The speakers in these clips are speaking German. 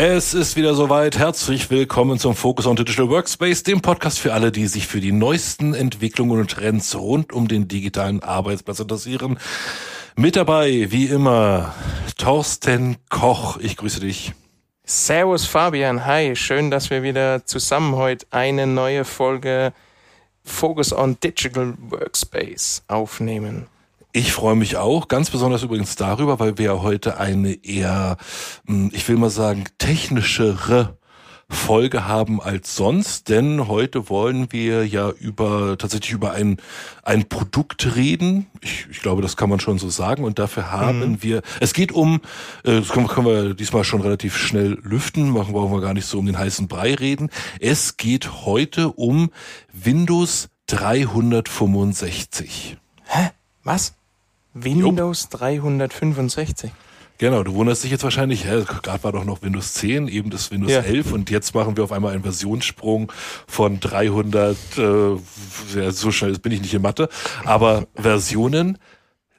Es ist wieder soweit. Herzlich willkommen zum Focus on Digital Workspace, dem Podcast für alle, die sich für die neuesten Entwicklungen und Trends rund um den digitalen Arbeitsplatz interessieren. Mit dabei, wie immer, Thorsten Koch. Ich grüße dich. Servus Fabian, hi. Schön, dass wir wieder zusammen heute eine neue Folge Focus on Digital Workspace aufnehmen. Ich freue mich auch, ganz besonders übrigens darüber, weil wir ja heute eine eher, hm, ich will mal sagen, technischere Folge haben als sonst, denn heute wollen wir ja über tatsächlich über ein ein Produkt reden. Ich, ich glaube, das kann man schon so sagen. Und dafür haben mhm. wir. Es geht um. Äh, das können, können wir diesmal schon relativ schnell lüften. Machen brauchen wir gar nicht so um den heißen Brei reden. Es geht heute um Windows 365. Hä? Was? Windows Jupp. 365. Genau, du wunderst dich jetzt wahrscheinlich, hä, gerade war doch noch Windows 10, eben das Windows ja. 11 und jetzt machen wir auf einmal einen Versionssprung von 300, äh, ja, so schnell bin ich nicht in Mathe, aber Versionen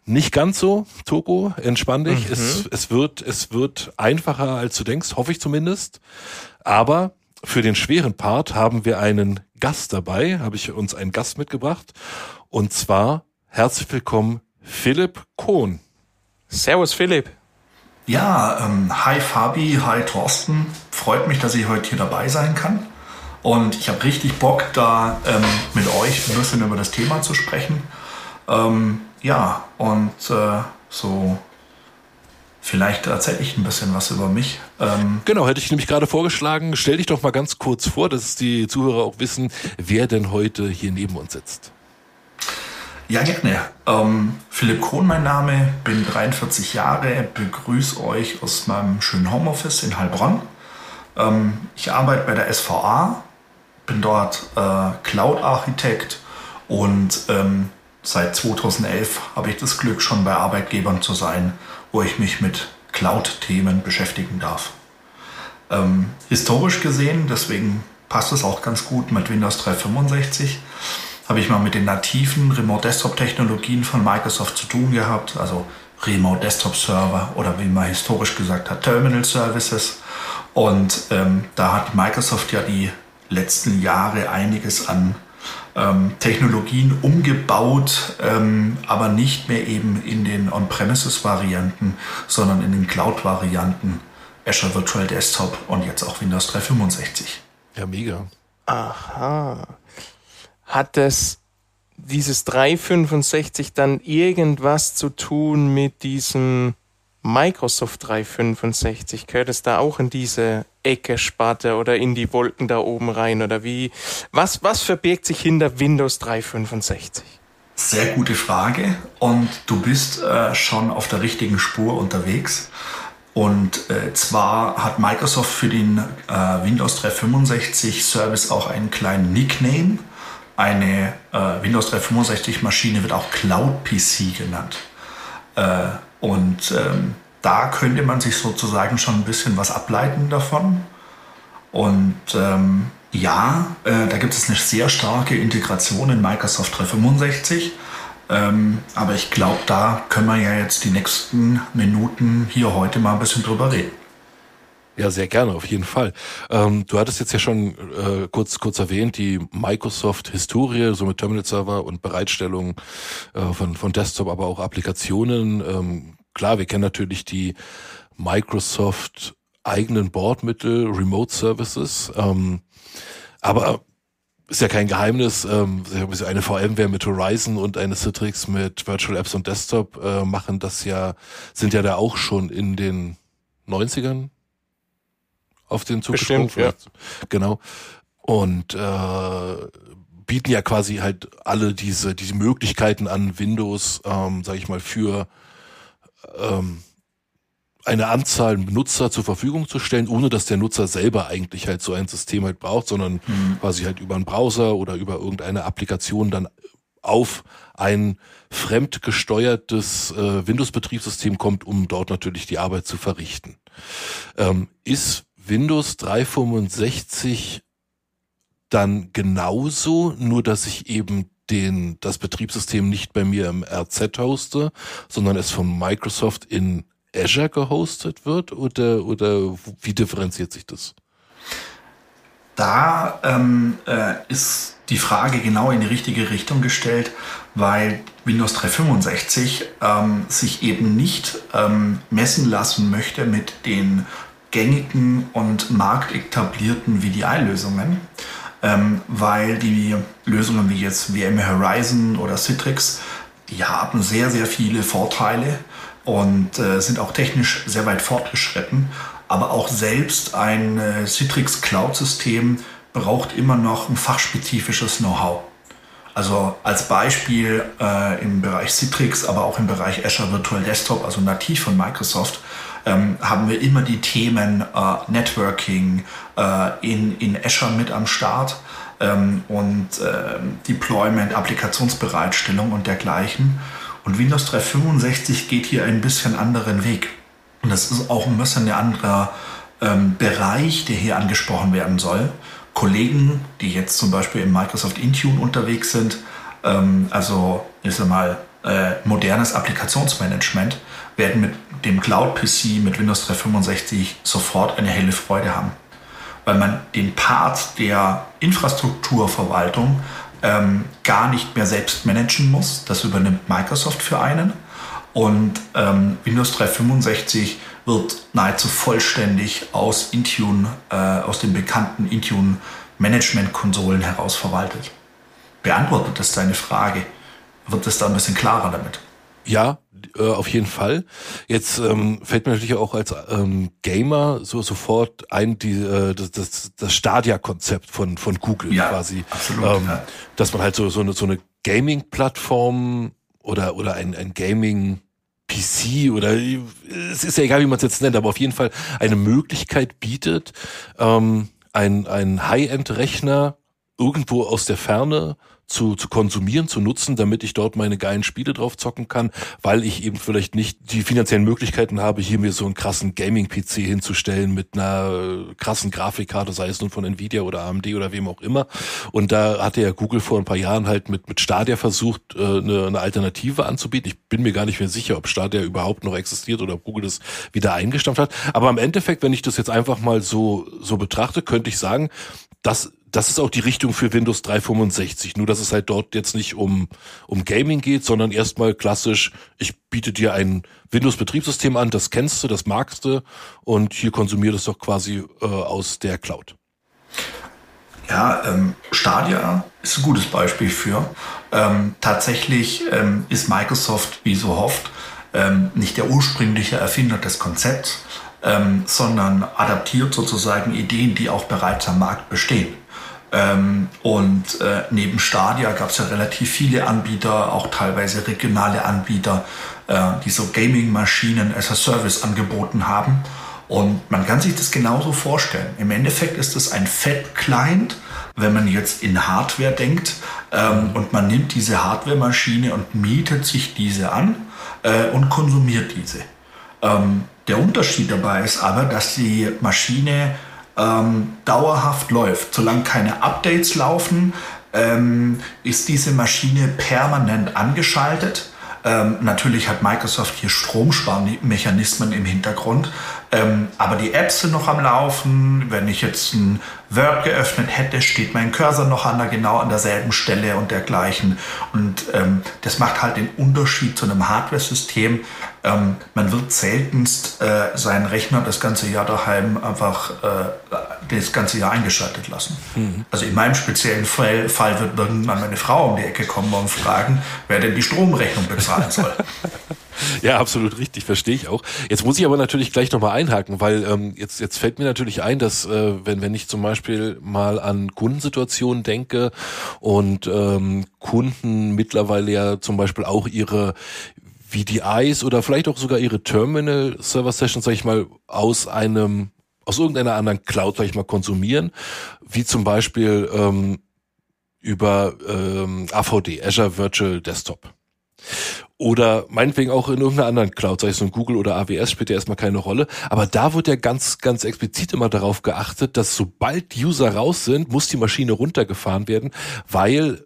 nicht ganz so, Toko, entspann dich. Mhm. Es, es, wird, es wird einfacher, als du denkst, hoffe ich zumindest. Aber für den schweren Part haben wir einen Gast dabei, habe ich uns einen Gast mitgebracht. Und zwar herzlich willkommen Philipp Kohn. Servus Philipp. Ja, ähm, hi Fabi, hi Thorsten. Freut mich, dass ich heute hier dabei sein kann. Und ich habe richtig Bock, da ähm, mit euch ein bisschen über das Thema zu sprechen. Ähm, ja, und äh, so vielleicht erzähle ich ein bisschen was über mich. Ähm, genau, hätte ich nämlich gerade vorgeschlagen. Stell dich doch mal ganz kurz vor, dass die Zuhörer auch wissen, wer denn heute hier neben uns sitzt. Ja, gerne. Ähm, Philipp Kohn mein Name, bin 43 Jahre, begrüße euch aus meinem schönen Homeoffice in Heilbronn. Ähm, ich arbeite bei der SVA, bin dort äh, Cloud-Architekt und ähm, seit 2011 habe ich das Glück, schon bei Arbeitgebern zu sein, wo ich mich mit Cloud-Themen beschäftigen darf. Ähm, historisch gesehen, deswegen passt es auch ganz gut mit Windows 365 habe ich mal mit den nativen Remote Desktop Technologien von Microsoft zu tun gehabt, also Remote Desktop Server oder wie man historisch gesagt hat, Terminal Services. Und ähm, da hat Microsoft ja die letzten Jahre einiges an ähm, Technologien umgebaut, ähm, aber nicht mehr eben in den On-Premises-Varianten, sondern in den Cloud-Varianten Azure Virtual Desktop und jetzt auch Windows 365. Ja, mega. Aha hat das dieses 365 dann irgendwas zu tun mit diesem Microsoft 365? Gehört es da auch in diese Ecke Sparte oder in die Wolken da oben rein oder wie? Was, was verbirgt sich hinter Windows 365? Sehr gute Frage und du bist äh, schon auf der richtigen Spur unterwegs. Und äh, zwar hat Microsoft für den äh, Windows 365 Service auch einen kleinen Nickname eine äh, Windows 365 Maschine wird auch Cloud PC genannt. Äh, und ähm, da könnte man sich sozusagen schon ein bisschen was ableiten davon. Und ähm, ja, äh, da gibt es eine sehr starke Integration in Microsoft 365. Ähm, aber ich glaube, da können wir ja jetzt die nächsten Minuten hier heute mal ein bisschen drüber reden. Ja, sehr gerne, auf jeden Fall. Ähm, du hattest jetzt ja schon äh, kurz kurz erwähnt, die Microsoft-Historie, so mit Terminal-Server und Bereitstellung äh, von, von Desktop, aber auch Applikationen. Ähm, klar, wir kennen natürlich die Microsoft eigenen Bordmittel, Remote Services. Ähm, aber ist ja kein Geheimnis, ähm, eine VMware mit Horizon und eine Citrix mit Virtual Apps und Desktop äh, machen das ja, sind ja da auch schon in den 90ern, auf den Zug Bestimmt, ja. Genau. Und äh, bieten ja quasi halt alle diese diese Möglichkeiten an Windows, ähm, sage ich mal, für ähm, eine Anzahl Nutzer zur Verfügung zu stellen, ohne dass der Nutzer selber eigentlich halt so ein System halt braucht, sondern mhm. quasi halt über einen Browser oder über irgendeine Applikation dann auf ein fremdgesteuertes äh, Windows-Betriebssystem kommt, um dort natürlich die Arbeit zu verrichten. Ähm, ist Windows 365 dann genauso, nur dass ich eben den, das Betriebssystem nicht bei mir im RZ hoste, sondern es von Microsoft in Azure gehostet wird oder, oder wie differenziert sich das? Da ähm, äh, ist die Frage genau in die richtige Richtung gestellt, weil Windows 365 ähm, sich eben nicht ähm, messen lassen möchte mit den gängigen und marktetablierten VDI-Lösungen, ähm, weil die Lösungen wie jetzt VM Horizon oder Citrix, die haben sehr, sehr viele Vorteile und äh, sind auch technisch sehr weit fortgeschritten. Aber auch selbst ein äh, Citrix Cloud-System braucht immer noch ein fachspezifisches Know-how. Also als Beispiel äh, im Bereich Citrix, aber auch im Bereich Azure Virtual Desktop, also nativ von Microsoft, ähm, haben wir immer die Themen äh, Networking äh, in, in Azure mit am Start ähm, und äh, Deployment, Applikationsbereitstellung und dergleichen. Und Windows 365 geht hier ein bisschen anderen Weg. Und das ist auch ein bisschen ein anderer ähm, Bereich, der hier angesprochen werden soll. Kollegen, die jetzt zum Beispiel im Microsoft Intune unterwegs sind, ähm, also ich sag mal äh, modernes Applikationsmanagement, werden mit dem Cloud PC mit Windows 365 sofort eine helle Freude haben, weil man den Part der Infrastrukturverwaltung ähm, gar nicht mehr selbst managen muss. Das übernimmt Microsoft für einen. Und ähm, Windows 365 wird nahezu vollständig aus Intune, äh, aus den bekannten Intune Management-Konsolen heraus verwaltet. Beantwortet das deine Frage? Wird es da ein bisschen klarer damit? Ja, äh, auf jeden Fall. Jetzt ähm, fällt mir natürlich auch als ähm, Gamer so sofort ein, die, äh, das, das, das Stadia-Konzept von, von Google ja, quasi. Absolut, ähm, ja. Dass man halt so, so eine, so eine Gaming-Plattform oder, oder ein, ein Gaming PC oder es ist ja egal, wie man es jetzt nennt, aber auf jeden Fall eine Möglichkeit bietet, ähm, ein, ein High-End-Rechner irgendwo aus der Ferne zu, zu konsumieren, zu nutzen, damit ich dort meine geilen Spiele drauf zocken kann, weil ich eben vielleicht nicht die finanziellen Möglichkeiten habe, hier mir so einen krassen Gaming-PC hinzustellen mit einer krassen Grafikkarte, sei es nun von Nvidia oder AMD oder wem auch immer. Und da hatte ja Google vor ein paar Jahren halt mit, mit Stadia versucht, äh, eine, eine Alternative anzubieten. Ich bin mir gar nicht mehr sicher, ob Stadia überhaupt noch existiert oder ob Google das wieder eingestampft hat. Aber im Endeffekt, wenn ich das jetzt einfach mal so, so betrachte, könnte ich sagen, dass das ist auch die Richtung für Windows 365. Nur, dass es halt dort jetzt nicht um, um Gaming geht, sondern erstmal klassisch, ich biete dir ein Windows-Betriebssystem an, das kennst du, das magst du und hier konsumiert es doch quasi äh, aus der Cloud. Ja, ähm, Stadia ist ein gutes Beispiel für. Ähm, tatsächlich ähm, ist Microsoft, wie so oft, ähm, nicht der ursprüngliche Erfinder des Konzepts, ähm, sondern adaptiert sozusagen Ideen, die auch bereits am Markt bestehen. Ähm, und äh, neben Stadia gab es ja relativ viele Anbieter, auch teilweise regionale Anbieter, äh, die so Gaming-Maschinen as a Service angeboten haben. Und man kann sich das genauso vorstellen. Im Endeffekt ist es ein Fett-Client, wenn man jetzt in Hardware denkt ähm, und man nimmt diese Hardware-Maschine und mietet sich diese an äh, und konsumiert diese. Ähm, der Unterschied dabei ist aber, dass die Maschine ähm, dauerhaft läuft. Solange keine Updates laufen, ähm, ist diese Maschine permanent angeschaltet. Ähm, natürlich hat Microsoft hier Stromsparmechanismen im Hintergrund, ähm, aber die Apps sind noch am Laufen. Wenn ich jetzt ein Word geöffnet hätte, steht mein Cursor noch an der, genau an derselben Stelle und dergleichen. Und ähm, das macht halt den Unterschied zu einem Hardware-System. Ähm, man wird seltenst äh, seinen Rechner das ganze Jahr daheim einfach äh, das ganze Jahr eingeschaltet lassen. Mhm. Also in meinem speziellen Fall, Fall wird irgendwann meine Frau um die Ecke kommen und fragen, wer denn die Stromrechnung bezahlen soll. Ja, absolut richtig, verstehe ich auch. Jetzt muss ich aber natürlich gleich nochmal einhaken, weil ähm, jetzt, jetzt fällt mir natürlich ein, dass äh, wenn, wenn ich zum Beispiel mal an Kundensituationen denke und ähm, Kunden mittlerweile ja zum Beispiel auch ihre VDIs oder vielleicht auch sogar ihre Terminal-Server-Sessions, sag ich mal, aus einem, aus irgendeiner anderen Cloud, sag ich mal, konsumieren, wie zum Beispiel ähm, über ähm, AVD, Azure Virtual Desktop. Oder meinetwegen auch in irgendeiner anderen Cloud, sei es nun Google oder AWS, spielt ja erstmal keine Rolle. Aber da wird ja ganz, ganz explizit immer darauf geachtet, dass sobald User raus sind, muss die Maschine runtergefahren werden, weil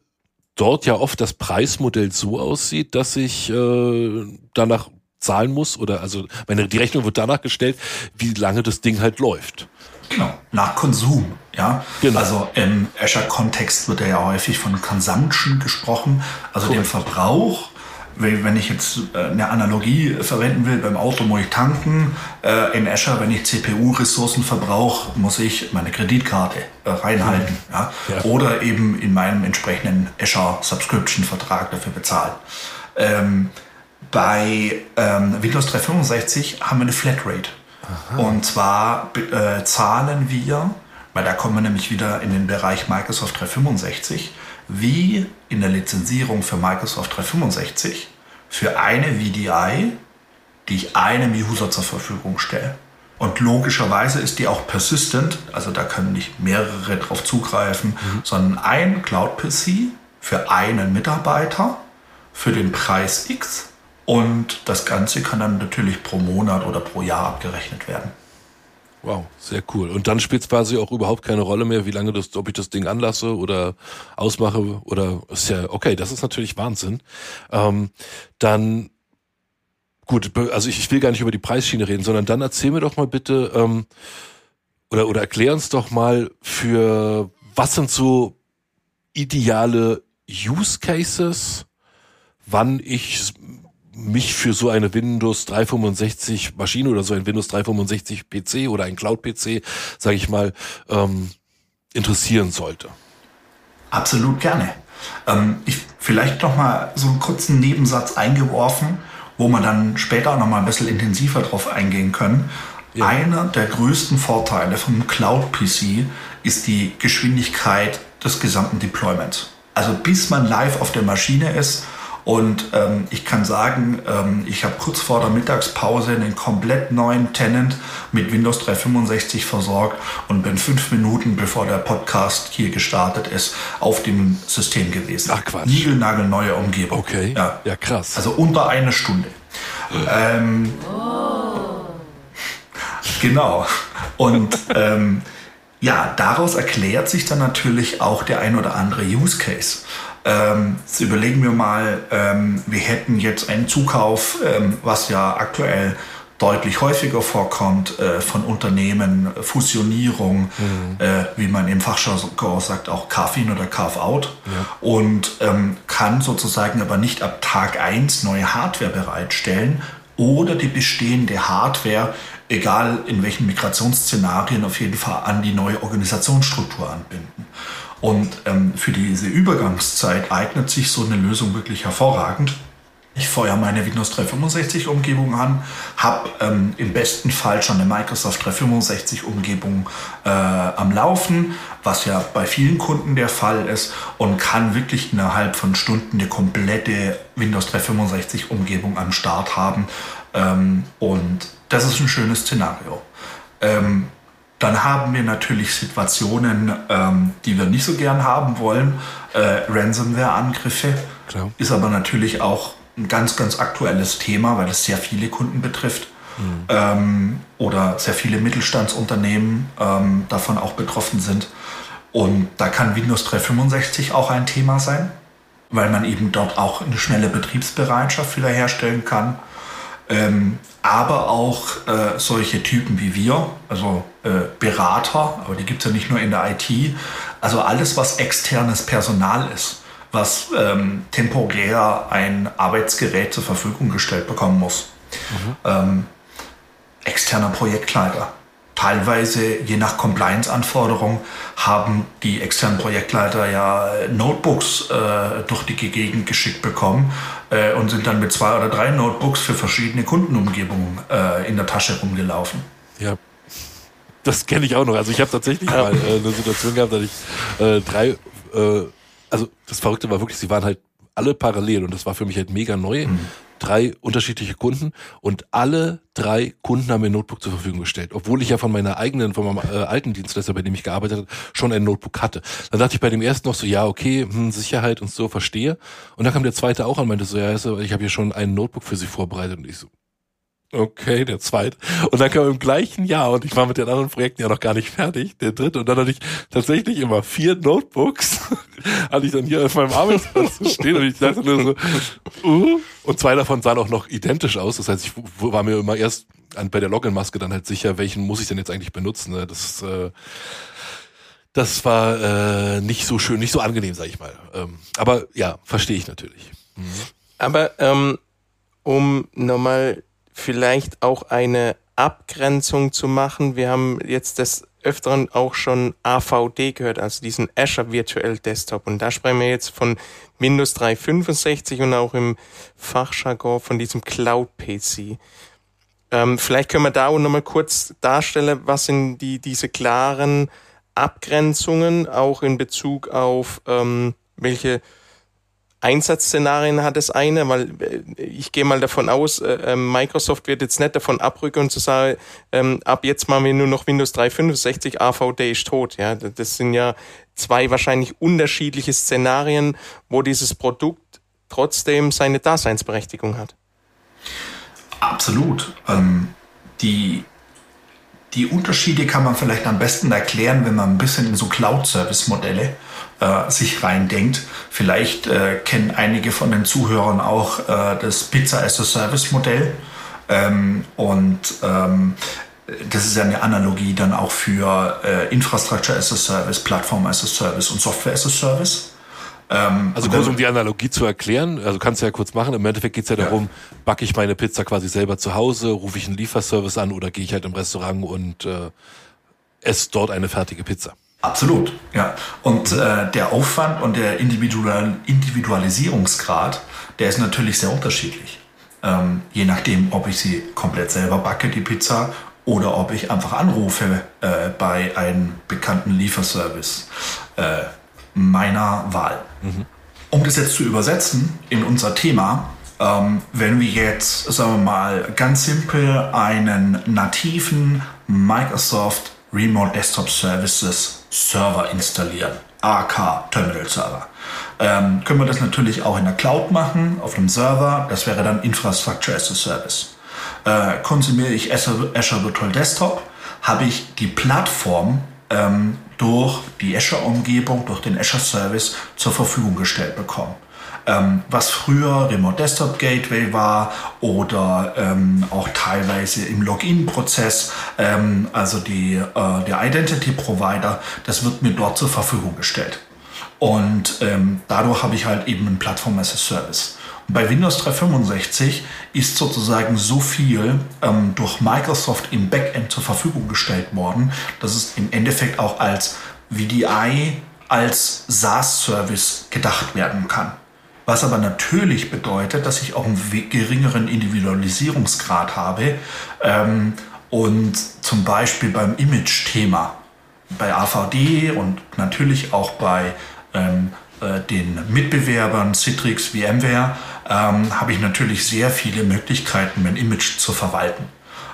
dort ja oft das Preismodell so aussieht, dass ich äh, danach zahlen muss oder also meine die Rechnung wird danach gestellt, wie lange das Ding halt läuft. Genau, nach Konsum. Ja, Genau. also im Azure-Kontext wird ja häufig von Consumption gesprochen, also dem Verbrauch. Wenn ich jetzt äh, eine Analogie verwenden will, beim Auto muss ich tanken. Äh, In Azure, wenn ich CPU-Ressourcen verbrauche, muss ich meine Kreditkarte äh, reinhalten. Ja? Ja. Oder eben in meinem entsprechenden Azure Subscription-Vertrag dafür bezahlen. Ähm, bei ähm, Windows 365 haben wir eine Flatrate. Und zwar äh, zahlen wir, weil da kommen wir nämlich wieder in den Bereich Microsoft 365, wie in der Lizenzierung für Microsoft 365 für eine VDI, die ich einem User zur Verfügung stelle. Und logischerweise ist die auch persistent, also da können nicht mehrere drauf zugreifen, sondern ein Cloud-PC für einen Mitarbeiter für den Preis X und das Ganze kann dann natürlich pro Monat oder pro Jahr abgerechnet werden. Wow, sehr cool. Und dann spielt es quasi auch überhaupt keine Rolle mehr, wie lange das, ob ich das Ding anlasse oder ausmache oder ist ja okay. Das ist natürlich Wahnsinn. Ähm, dann gut, also ich, ich will gar nicht über die Preisschiene reden, sondern dann erzähl mir doch mal bitte ähm, oder oder erklär uns doch mal für was sind so ideale Use Cases, wann ich mich für so eine Windows 365 Maschine oder so ein Windows 365 PC oder ein Cloud PC, sage ich mal, ähm, interessieren sollte. Absolut gerne. Ähm, ich, vielleicht noch mal so einen kurzen Nebensatz eingeworfen, wo wir dann später noch mal ein bisschen intensiver drauf eingehen können. Ja. Einer der größten Vorteile vom Cloud PC ist die Geschwindigkeit des gesamten Deployments. Also bis man live auf der Maschine ist und ähm, ich kann sagen, ähm, ich habe kurz vor der Mittagspause einen komplett neuen Tenant mit Windows 365 versorgt und bin fünf Minuten bevor der Podcast hier gestartet ist, auf dem System gewesen. Ach, Quatsch. Niegelnagelneue Umgebung. Okay. Ja. Ja, krass. Also unter eine Stunde. Ähm, genau. Und ähm, ja, daraus erklärt sich dann natürlich auch der ein oder andere Use Case. Ähm, jetzt überlegen wir mal, ähm, wir hätten jetzt einen Zukauf, ähm, was ja aktuell deutlich häufiger vorkommt, äh, von Unternehmen, Fusionierung, äh, wie man im Fachjargon sagt, auch Carve-in oder Carve-out. Und ähm, kann sozusagen aber nicht ab Tag 1 neue Hardware bereitstellen oder die bestehende Hardware, egal in welchen Migrationsszenarien, auf jeden Fall an die neue Organisationsstruktur anbinden. Und ähm, für diese Übergangszeit eignet sich so eine Lösung wirklich hervorragend. Ich feuere meine Windows 365 Umgebung an, habe ähm, im besten Fall schon eine Microsoft 365 Umgebung äh, am Laufen, was ja bei vielen Kunden der Fall ist und kann wirklich innerhalb von Stunden eine komplette Windows 365 Umgebung am Start haben. Ähm, und das ist ein schönes Szenario. Ähm, dann haben wir natürlich Situationen, ähm, die wir nicht so gern haben wollen. Äh, Ransomware-Angriffe Klar. ist aber natürlich auch ein ganz, ganz aktuelles Thema, weil es sehr viele Kunden betrifft. Ähm, oder sehr viele Mittelstandsunternehmen ähm, davon auch betroffen sind. Und da kann Windows 365 auch ein Thema sein, weil man eben dort auch eine schnelle Betriebsbereitschaft wiederherstellen kann. Ähm, aber auch äh, solche Typen wie wir, also äh, Berater, aber die gibt es ja nicht nur in der IT, also alles, was externes Personal ist, was ähm, temporär ein Arbeitsgerät zur Verfügung gestellt bekommen muss. Ähm, externer Projektleiter. Teilweise, je nach Compliance-Anforderung, haben die externen Projektleiter ja äh, Notebooks äh, durch die Gegend geschickt bekommen äh, und sind dann mit zwei oder drei Notebooks für verschiedene Kundenumgebungen äh, in der Tasche rumgelaufen. Ja. Das kenne ich auch noch. Also ich habe tatsächlich mal äh, eine Situation gehabt, dass ich äh, drei, also das Verrückte war wirklich, sie waren halt alle parallel und das war für mich halt mega neu. Drei unterschiedliche Kunden und alle drei Kunden haben mir ein Notebook zur Verfügung gestellt, obwohl ich ja von meiner eigenen, von meinem äh, alten Dienstleister, bei dem ich gearbeitet habe, schon ein Notebook hatte. Dann dachte ich bei dem ersten noch so, ja okay, hm, Sicherheit und so verstehe. Und dann kam der zweite auch an, meinte so, ja, ich habe hier schon ein Notebook für Sie vorbereitet und ich so, Okay, der zweite. Und dann kam im gleichen Jahr, und ich war mit den anderen Projekten ja noch gar nicht fertig, der dritte. Und dann hatte ich tatsächlich immer vier Notebooks, hatte ich dann hier auf meinem Arbeitsplatz stehen. Und ich dachte nur so, uh. Und zwei davon sahen auch noch identisch aus. Das heißt, ich war mir immer erst bei der Login-Maske dann halt sicher, welchen muss ich denn jetzt eigentlich benutzen. Ne? Das, äh, das war äh, nicht so schön, nicht so angenehm, sag ich mal. Ähm, aber ja, verstehe ich natürlich. Mhm. Aber ähm, um nochmal vielleicht auch eine Abgrenzung zu machen. Wir haben jetzt des Öfteren auch schon AVD gehört, also diesen Azure Virtual Desktop. Und da sprechen wir jetzt von Windows 365 und auch im Fachjargon von diesem Cloud PC. Ähm, vielleicht können wir da auch nochmal kurz darstellen, was sind die, diese klaren Abgrenzungen auch in Bezug auf ähm, welche Einsatzszenarien hat das eine, weil äh, ich gehe mal davon aus, äh, ähm, Microsoft wird jetzt nicht davon abrücken und zu sagen, ähm, ab jetzt machen wir nur noch Windows 365, AVD ist tot. Ja, das sind ja zwei wahrscheinlich unterschiedliche Szenarien, wo dieses Produkt trotzdem seine Daseinsberechtigung hat. Absolut. Ähm, die die Unterschiede kann man vielleicht am besten erklären, wenn man ein bisschen in so Cloud-Service-Modelle äh, sich reindenkt. Vielleicht äh, kennen einige von den Zuhörern auch äh, das Pizza as a Service-Modell. Ähm, und ähm, das ist ja eine Analogie dann auch für äh, Infrastructure as a Service, Plattform as a Service und Software as a Service. Ähm, also kurz um die Analogie zu erklären, also kannst du ja kurz machen, im Endeffekt geht's ja darum, ja. backe ich meine Pizza quasi selber zu Hause, rufe ich einen Lieferservice an oder gehe ich halt im Restaurant und äh, esse dort eine fertige Pizza. Absolut, ja. Und äh, der Aufwand und der Individual Individualisierungsgrad, der ist natürlich sehr unterschiedlich. Ähm, je nachdem, ob ich sie komplett selber backe, die Pizza, oder ob ich einfach anrufe äh, bei einem bekannten Lieferservice. Äh, meiner Wahl. Mhm. Um das jetzt zu übersetzen in unser Thema, ähm, wenn wir jetzt, sagen wir mal, ganz simpel einen nativen Microsoft Remote Desktop Services Server installieren, AK Terminal Server, ähm, können wir das natürlich auch in der Cloud machen, auf einem Server. Das wäre dann Infrastructure as a Service. Äh, konsumiere ich Azure, Azure Virtual Desktop, habe ich die Plattform ähm, durch die Azure-Umgebung, durch den Azure Service zur Verfügung gestellt bekommen. Ähm, was früher Remote Desktop Gateway war oder ähm, auch teilweise im Login-Prozess, ähm, also die, äh, der Identity Provider, das wird mir dort zur Verfügung gestellt. Und ähm, dadurch habe ich halt eben ein Plattform as a Service. Bei Windows 365 ist sozusagen so viel ähm, durch Microsoft im Backend zur Verfügung gestellt worden, dass es im Endeffekt auch als VDI, als SaaS-Service gedacht werden kann. Was aber natürlich bedeutet, dass ich auch einen geringeren Individualisierungsgrad habe ähm, und zum Beispiel beim Image-Thema, bei AVD und natürlich auch bei ähm, äh, den Mitbewerbern Citrix, VMware, ähm, habe ich natürlich sehr viele Möglichkeiten, mein Image zu verwalten.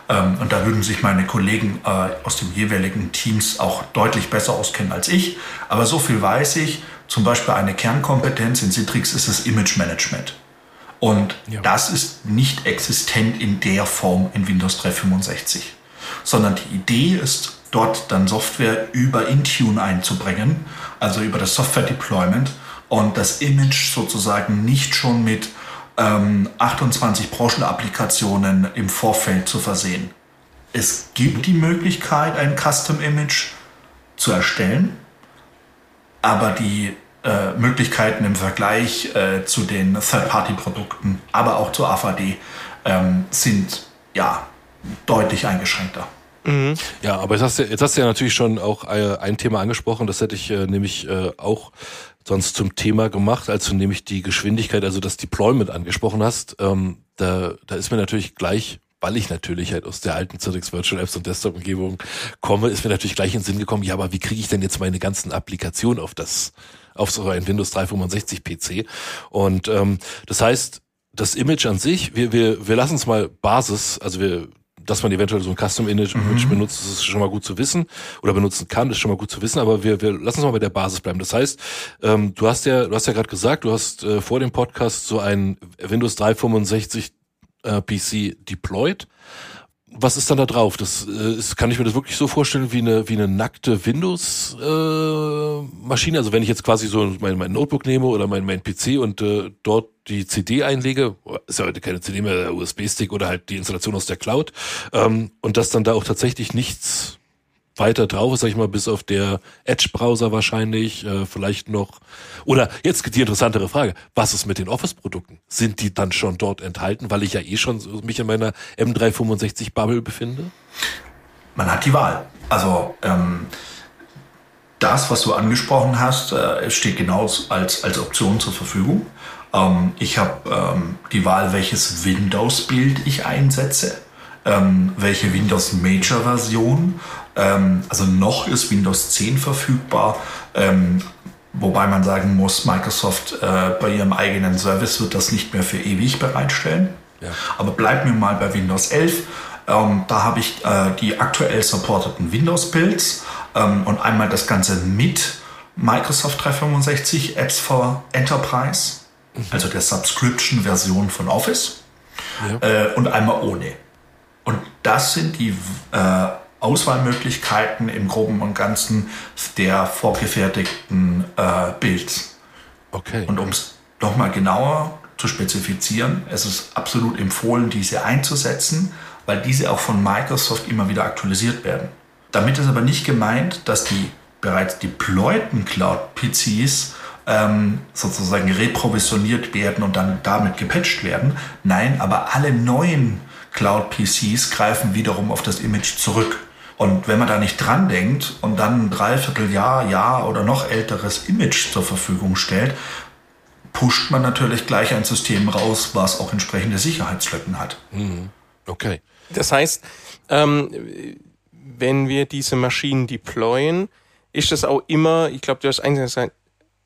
Ähm, und da würden sich meine Kollegen äh, aus den jeweiligen Teams auch deutlich besser auskennen als ich. Aber so viel weiß ich, zum Beispiel eine Kernkompetenz in Citrix ist das Image Management. Und ja. das ist nicht existent in der Form in Windows 365, sondern die Idee ist, dort dann Software über Intune einzubringen, also über das Software Deployment und das Image sozusagen nicht schon mit ähm, 28 Branchenapplikationen im Vorfeld zu versehen. Es gibt die Möglichkeit, ein Custom Image zu erstellen, aber die äh, Möglichkeiten im Vergleich äh, zu den Third-Party-Produkten, aber auch zur AVD ähm, sind ja deutlich eingeschränkter. Mhm. Ja, aber jetzt hast, du, jetzt hast du ja natürlich schon auch äh, ein Thema angesprochen, das hätte ich äh, nämlich äh, auch sonst zum Thema gemacht, als du nämlich die Geschwindigkeit, also das Deployment angesprochen hast. Ähm, da, da ist mir natürlich gleich weil ich natürlich halt aus der alten Citrix Virtual Apps und Desktop-Umgebung komme, ist mir natürlich gleich in den Sinn gekommen, ja, aber wie kriege ich denn jetzt meine ganzen Applikationen auf das, auf so ein Windows 365 PC? Und ähm, das heißt, das Image an sich, wir, wir, wir lassen es mal Basis, also wir dass man eventuell so ein Custom Image mhm. benutzt, ist schon mal gut zu wissen oder benutzen kann, ist schon mal gut zu wissen. Aber wir, wir lassen uns mal bei der Basis bleiben. Das heißt, ähm, du hast ja, du hast ja gerade gesagt, du hast äh, vor dem Podcast so ein Windows 365 äh, PC deployed. Was ist dann da drauf? Das äh, ist, kann ich mir das wirklich so vorstellen wie eine wie eine nackte Windows äh, Maschine. Also wenn ich jetzt quasi so mein, mein Notebook nehme oder mein mein PC und äh, dort die CD einlege, ist ja heute keine CD mehr, USB-Stick oder halt die Installation aus der Cloud ähm, und dass dann da auch tatsächlich nichts weiter drauf sag ich mal, bis auf der Edge-Browser wahrscheinlich, äh, vielleicht noch. Oder jetzt die interessantere Frage, was ist mit den Office-Produkten? Sind die dann schon dort enthalten, weil ich ja eh schon mich in meiner M365-Bubble befinde? Man hat die Wahl. Also ähm, das, was du angesprochen hast, äh, steht genau als, als Option zur Verfügung. Ähm, ich habe ähm, die Wahl, welches Windows-Bild ich einsetze ähm, welche Windows Major Version. Ähm, also noch ist Windows 10 verfügbar. Ähm, wobei man sagen muss, Microsoft äh, bei ihrem eigenen Service wird das nicht mehr für ewig bereitstellen. Ja. Aber bleiben wir mal bei Windows 11. Ähm, da habe ich äh, die aktuell supporteten Windows-Builds ähm, und einmal das Ganze mit Microsoft 365 Apps for Enterprise, mhm. also der Subscription-Version von Office, ja. äh, und einmal ohne. Und das sind die äh, Auswahlmöglichkeiten im Groben und Ganzen der vorgefertigten äh, Builds. Okay. Und um es nochmal genauer zu spezifizieren, es ist absolut empfohlen, diese einzusetzen, weil diese auch von Microsoft immer wieder aktualisiert werden. Damit ist aber nicht gemeint, dass die bereits deployten Cloud-PCs ähm, sozusagen reprovisioniert werden und dann damit gepatcht werden. Nein, aber alle neuen Cloud-PCs greifen wiederum auf das Image zurück. Und wenn man da nicht dran denkt und dann ein Dreivierteljahr, Jahr oder noch älteres Image zur Verfügung stellt, pusht man natürlich gleich ein System raus, was auch entsprechende Sicherheitslücken hat. Mhm. Okay. Das heißt, ähm, wenn wir diese Maschinen deployen, ist das auch immer, ich glaube, du hast eigentlich gesagt,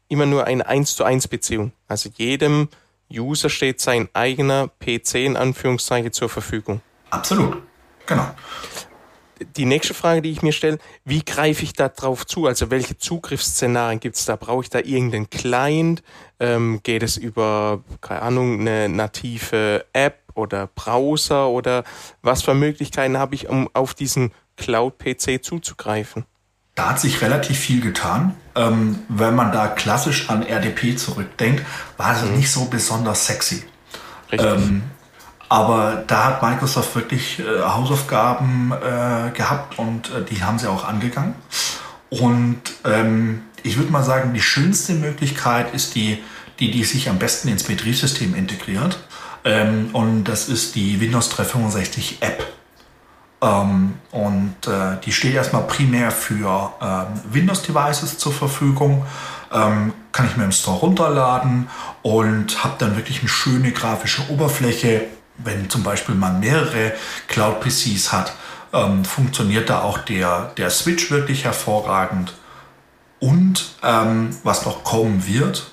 immer nur eine 1 zu 1 Beziehung. Also jedem User steht sein eigener PC in Anführungszeichen zur Verfügung. Absolut, genau. Die nächste Frage, die ich mir stelle, wie greife ich da drauf zu? Also welche Zugriffsszenarien gibt es da? Brauche ich da irgendeinen Client? Ähm, geht es über, keine Ahnung, eine native App oder Browser oder was für Möglichkeiten habe ich, um auf diesen Cloud-PC zuzugreifen? Da hat sich relativ viel getan. Ähm, wenn man da klassisch an RDP zurückdenkt, war es mhm. nicht so besonders sexy. Ähm, aber da hat Microsoft wirklich äh, Hausaufgaben äh, gehabt und äh, die haben sie auch angegangen. Und ähm, ich würde mal sagen, die schönste Möglichkeit ist die, die, die sich am besten ins Betriebssystem integriert. Ähm, und das ist die Windows 365 App. Ähm, und äh, die steht erstmal primär für ähm, Windows-Devices zur Verfügung. Ähm, kann ich mir im Store runterladen und habe dann wirklich eine schöne grafische Oberfläche. Wenn zum Beispiel man mehrere Cloud-PCs hat, ähm, funktioniert da auch der, der Switch wirklich hervorragend. Und ähm, was noch kommen wird,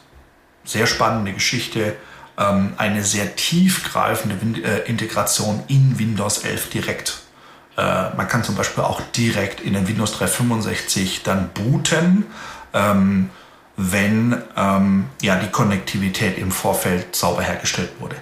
sehr spannende Geschichte, ähm, eine sehr tiefgreifende äh, Integration in Windows 11 direkt. Äh, man kann zum Beispiel auch direkt in den Windows 365 dann booten, ähm, wenn ähm, ja, die Konnektivität im Vorfeld sauber hergestellt wurde.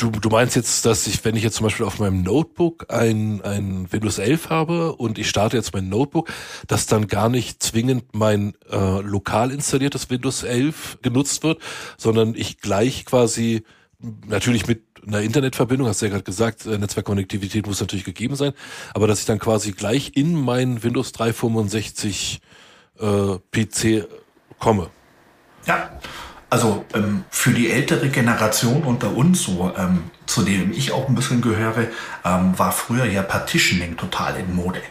Du, du meinst jetzt, dass ich, wenn ich jetzt zum Beispiel auf meinem Notebook ein, ein Windows 11 habe und ich starte jetzt mein Notebook, dass dann gar nicht zwingend mein äh, lokal installiertes Windows 11 genutzt wird, sondern ich gleich quasi natürlich mit einer Internetverbindung, hast du ja gerade gesagt, äh, Netzwerkkonnektivität muss natürlich gegeben sein, aber dass ich dann quasi gleich in meinen Windows 365 äh, PC komme. Ja, also ähm, für die ältere Generation unter uns, so ähm, zu dem ich auch ein bisschen gehöre, ähm, war früher ja Partitioning total in Mode.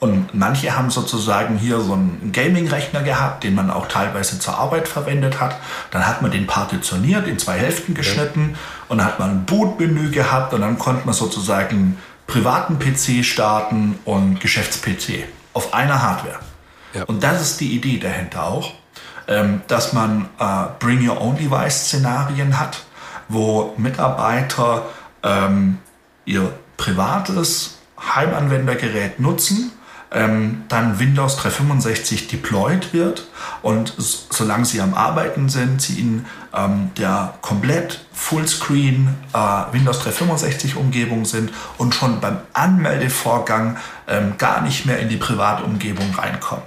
Und manche haben sozusagen hier so einen Gaming-Rechner gehabt, den man auch teilweise zur Arbeit verwendet hat. Dann hat man den partitioniert, in zwei Hälften geschnitten ja. und dann hat man ein Bootmenü gehabt und dann konnte man sozusagen privaten PC starten und Geschäfts-PC auf einer Hardware. Ja. Und das ist die Idee dahinter auch, ähm, dass man äh, Bring Your Own Device-Szenarien hat, wo Mitarbeiter ähm, ihr privates Heimanwendergerät nutzen ähm, dann Windows 365 deployed wird und solange Sie am Arbeiten sind, Sie in ähm, der komplett Fullscreen äh, Windows 365 Umgebung sind und schon beim Anmeldevorgang ähm, gar nicht mehr in die private Umgebung reinkommen.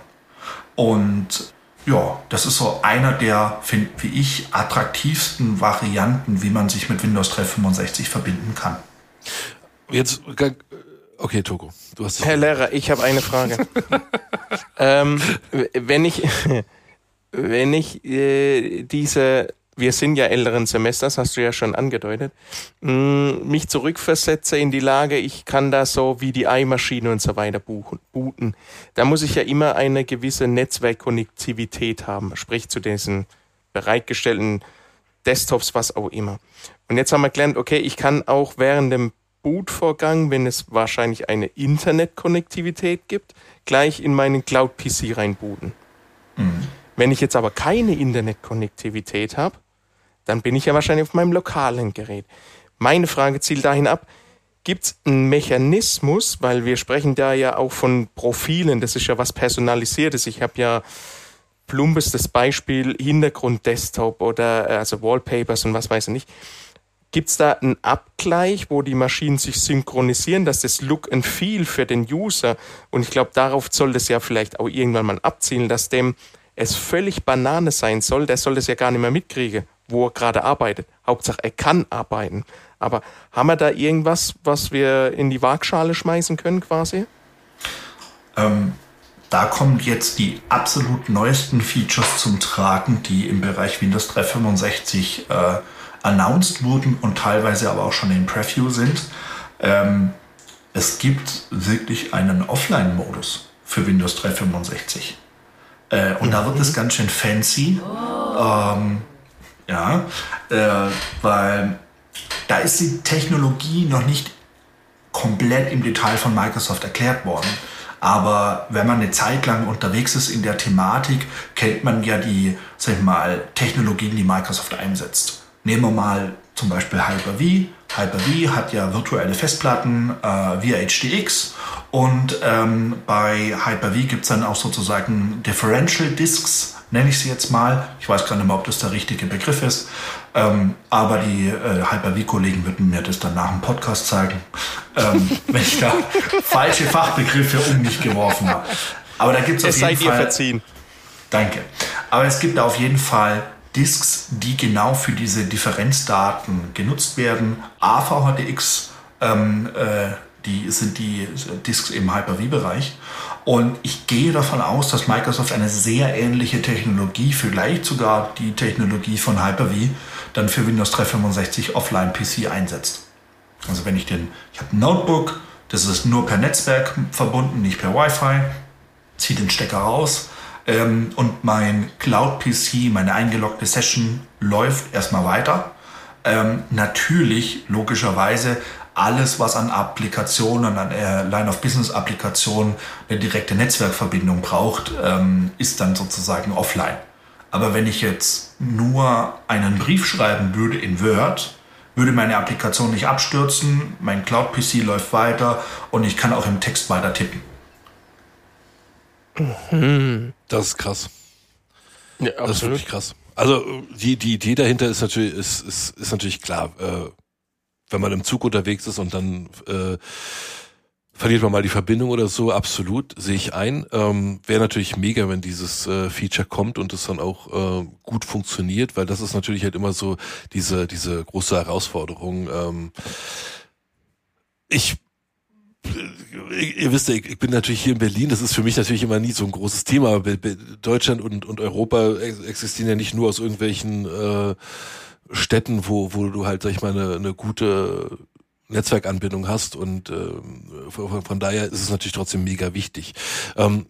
Und ja, das ist so einer der, find, wie ich, attraktivsten Varianten, wie man sich mit Windows 365 verbinden kann. Jetzt, okay, Togo, du hast. Herr Lehrer, ich habe eine Frage. ähm, wenn ich, wenn ich äh, diese wir sind ja älteren Semesters, hast du ja schon angedeutet, mm, mich zurückversetze in die Lage, ich kann da so wie die Eimaschine und so weiter buchen, booten. Da muss ich ja immer eine gewisse Netzwerkkonnektivität haben, sprich zu diesen bereitgestellten Desktops, was auch immer. Und jetzt haben wir gelernt, okay, ich kann auch während dem Bootvorgang, wenn es wahrscheinlich eine Internetkonnektivität gibt, gleich in meinen Cloud-PC reinbooten. Mhm. Wenn ich jetzt aber keine Internetkonnektivität habe, dann bin ich ja wahrscheinlich auf meinem lokalen Gerät. Meine Frage zielt dahin ab, gibt es einen Mechanismus, weil wir sprechen da ja auch von Profilen, das ist ja was Personalisiertes. Ich habe ja plumpestes Beispiel Hintergrund-Desktop oder äh, also Wallpapers und was weiß ich nicht. Gibt es da einen Abgleich, wo die Maschinen sich synchronisieren, dass das Look and Feel für den User, und ich glaube, darauf soll das ja vielleicht auch irgendwann mal abzielen, dass dem es völlig Banane sein soll, der soll das ja gar nicht mehr mitkriegen wo er gerade arbeitet. Hauptsache, er kann arbeiten. Aber haben wir da irgendwas, was wir in die Waagschale schmeißen können quasi? Ähm, da kommen jetzt die absolut neuesten Features zum Tragen, die im Bereich Windows 365 äh, announced wurden und teilweise aber auch schon in Preview sind. Ähm, es gibt wirklich einen Offline-Modus für Windows 365. Äh, und mhm. da wird es ganz schön fancy. Oh. Ähm, ja, äh, weil da ist die Technologie noch nicht komplett im Detail von Microsoft erklärt worden. Aber wenn man eine Zeit lang unterwegs ist in der Thematik, kennt man ja die, sag ich mal, Technologien, die Microsoft einsetzt. Nehmen wir mal zum Beispiel Hyper-V. Hyper-V hat ja virtuelle Festplatten äh, via HDX und ähm, bei Hyper-V gibt es dann auch sozusagen Differential Disks, nenne ich sie jetzt mal. Ich weiß gar nicht mehr, ob das der richtige Begriff ist. Ähm, aber die äh, Hyper-V-Kollegen würden mir das dann nach dem Podcast zeigen, ähm, wenn ich da falsche Fachbegriffe um mich geworfen habe. Aber da gibt es auf jeden Fall. Ihr verziehen. Danke. Aber es gibt auf jeden Fall Disks, die genau für diese Differenzdaten genutzt werden. AVHDX, ähm, äh, die sind die Disks im Hyper-V-Bereich. Und ich gehe davon aus, dass Microsoft eine sehr ähnliche Technologie, vielleicht sogar die Technologie von Hyper-V, dann für Windows 365 Offline PC einsetzt. Also wenn ich den, ich habe ein Notebook, das ist nur per Netzwerk verbunden, nicht per Wi-Fi, ziehe den Stecker raus ähm, und mein Cloud-PC, meine eingeloggte Session läuft erstmal weiter. Ähm, natürlich, logischerweise, alles, was an Applikationen, an äh, Line-of-Business-Applikationen eine direkte Netzwerkverbindung braucht, ähm, ist dann sozusagen offline. Aber wenn ich jetzt nur einen Brief schreiben würde in Word, würde meine Applikation nicht abstürzen, mein Cloud-PC läuft weiter und ich kann auch im Text weiter tippen. Mhm. Das ist krass. Ja. Das ist wirklich krass. Also die, die Idee dahinter ist natürlich, ist, ist, ist natürlich klar. Äh, wenn man im Zug unterwegs ist und dann äh, verliert man mal die Verbindung oder so, absolut, sehe ich ein. Ähm, Wäre natürlich mega, wenn dieses äh, Feature kommt und es dann auch äh, gut funktioniert, weil das ist natürlich halt immer so diese, diese große Herausforderung. Ähm, ich ihr wisst ja, ich bin natürlich hier in Berlin, das ist für mich natürlich immer nie so ein großes Thema. Deutschland und, und Europa existieren ja nicht nur aus irgendwelchen äh, Städten, wo, wo du halt, sag ich mal, eine, eine gute Netzwerkanbindung hast und äh, von, von, daher ist es natürlich trotzdem mega wichtig. Ähm,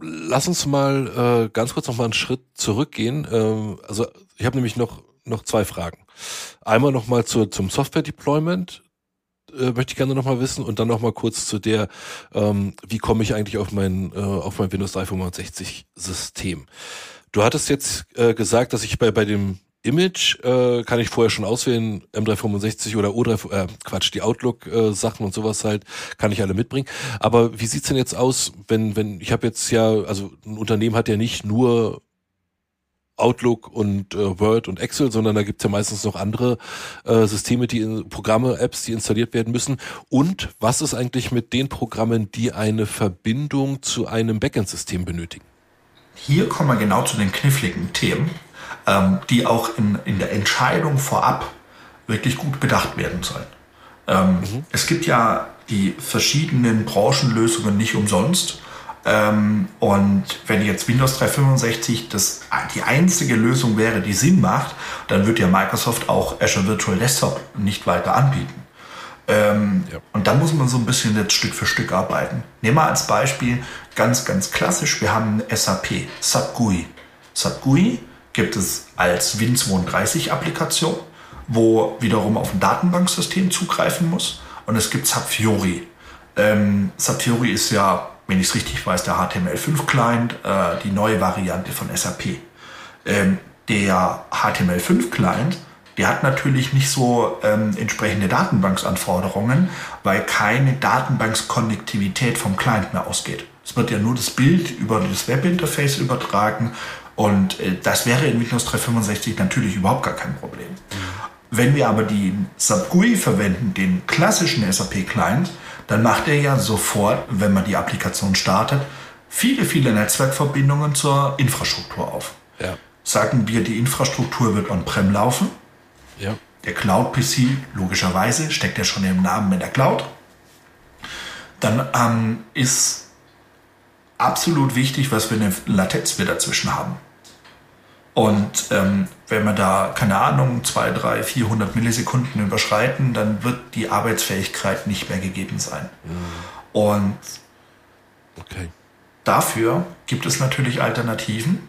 lass uns mal äh, ganz kurz noch mal einen Schritt zurückgehen. Ähm, also ich habe nämlich noch noch zwei Fragen. Einmal noch mal zur, zum Software Deployment äh, möchte ich gerne noch mal wissen und dann noch mal kurz zu der, ähm, wie komme ich eigentlich auf mein äh, auf mein Windows 365 System. Du hattest jetzt äh, gesagt, dass ich bei bei dem Image äh, kann ich vorher schon auswählen, M365 oder O3, äh, Quatsch, die Outlook-Sachen äh, und sowas halt, kann ich alle mitbringen. Aber wie sieht's denn jetzt aus, wenn, wenn, ich habe jetzt ja, also ein Unternehmen hat ja nicht nur Outlook und äh, Word und Excel, sondern da gibt's ja meistens noch andere äh, Systeme, die in, Programme, Apps, die installiert werden müssen. Und was ist eigentlich mit den Programmen, die eine Verbindung zu einem Backend-System benötigen? Hier kommen wir genau zu den kniffligen Themen ähm, die auch in, in der Entscheidung vorab wirklich gut bedacht werden sollen. Ähm, mhm. Es gibt ja die verschiedenen Branchenlösungen nicht umsonst. Ähm, und wenn jetzt Windows 365 das, die einzige Lösung wäre, die Sinn macht, dann wird ja Microsoft auch Azure Virtual Desktop nicht weiter anbieten. Ähm, ja. Und da muss man so ein bisschen jetzt Stück für Stück arbeiten. Nehmen wir als Beispiel ganz, ganz klassisch, wir haben SAP, SAP GUI. SAP GUI gibt es als Win32-Applikation, wo wiederum auf ein Datenbanksystem zugreifen muss. Und es gibt Sapfiori. Ähm, Sapfiori ist ja, wenn ich es richtig weiß, der HTML5-Client, äh, die neue Variante von SAP. Ähm, der HTML5-Client, der hat natürlich nicht so ähm, entsprechende Datenbanksanforderungen, weil keine Datenbankskonnektivität vom Client mehr ausgeht. Es wird ja nur das Bild über das Webinterface übertragen und äh, das wäre in Windows 365 natürlich überhaupt gar kein Problem. Wenn wir aber die SAP-GUI verwenden, den klassischen SAP-Client, dann macht er ja sofort, wenn man die Applikation startet, viele, viele Netzwerkverbindungen zur Infrastruktur auf. Ja. Sagen wir, die Infrastruktur wird on-prem laufen. Ja. Der Cloud-PC, logischerweise, steckt ja schon im Namen in der Cloud. Dann ähm, ist absolut wichtig, was für eine Latenz wir dazwischen haben. Und ähm, wenn wir da, keine Ahnung, 2, 3, 400 Millisekunden überschreiten, dann wird die Arbeitsfähigkeit nicht mehr gegeben sein. Mhm. Und okay. dafür gibt es natürlich Alternativen.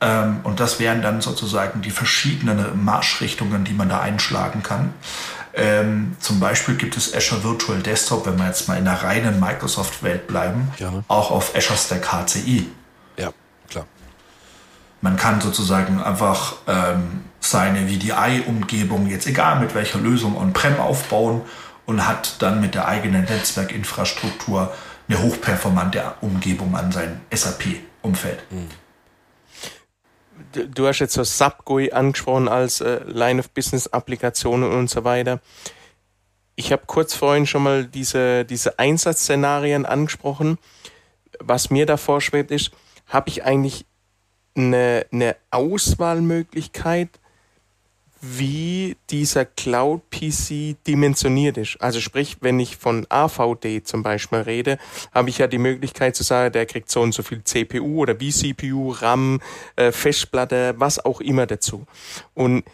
Ähm, und das wären dann sozusagen die verschiedenen Marschrichtungen, die man da einschlagen kann. Ähm, zum Beispiel gibt es Azure Virtual Desktop, wenn wir jetzt mal in der reinen Microsoft-Welt bleiben, Gerne. auch auf Azure Stack HCI. Man kann sozusagen einfach ähm, seine VDI-Umgebung, jetzt egal mit welcher Lösung, on-prem aufbauen und hat dann mit der eigenen Netzwerkinfrastruktur eine hochperformante Umgebung an sein SAP-Umfeld. Du hast jetzt so SAP-GUI angesprochen als äh, Line of Business-Applikationen und so weiter. Ich habe kurz vorhin schon mal diese, diese Einsatzszenarien angesprochen. Was mir da vorschwebt ist, habe ich eigentlich eine, eine Auswahlmöglichkeit, wie dieser Cloud-PC dimensioniert ist. Also sprich, wenn ich von AVD zum Beispiel rede, habe ich ja die Möglichkeit zu sagen, der kriegt so und so viel CPU oder vCPU, RAM, äh, Festplatte, was auch immer dazu. Und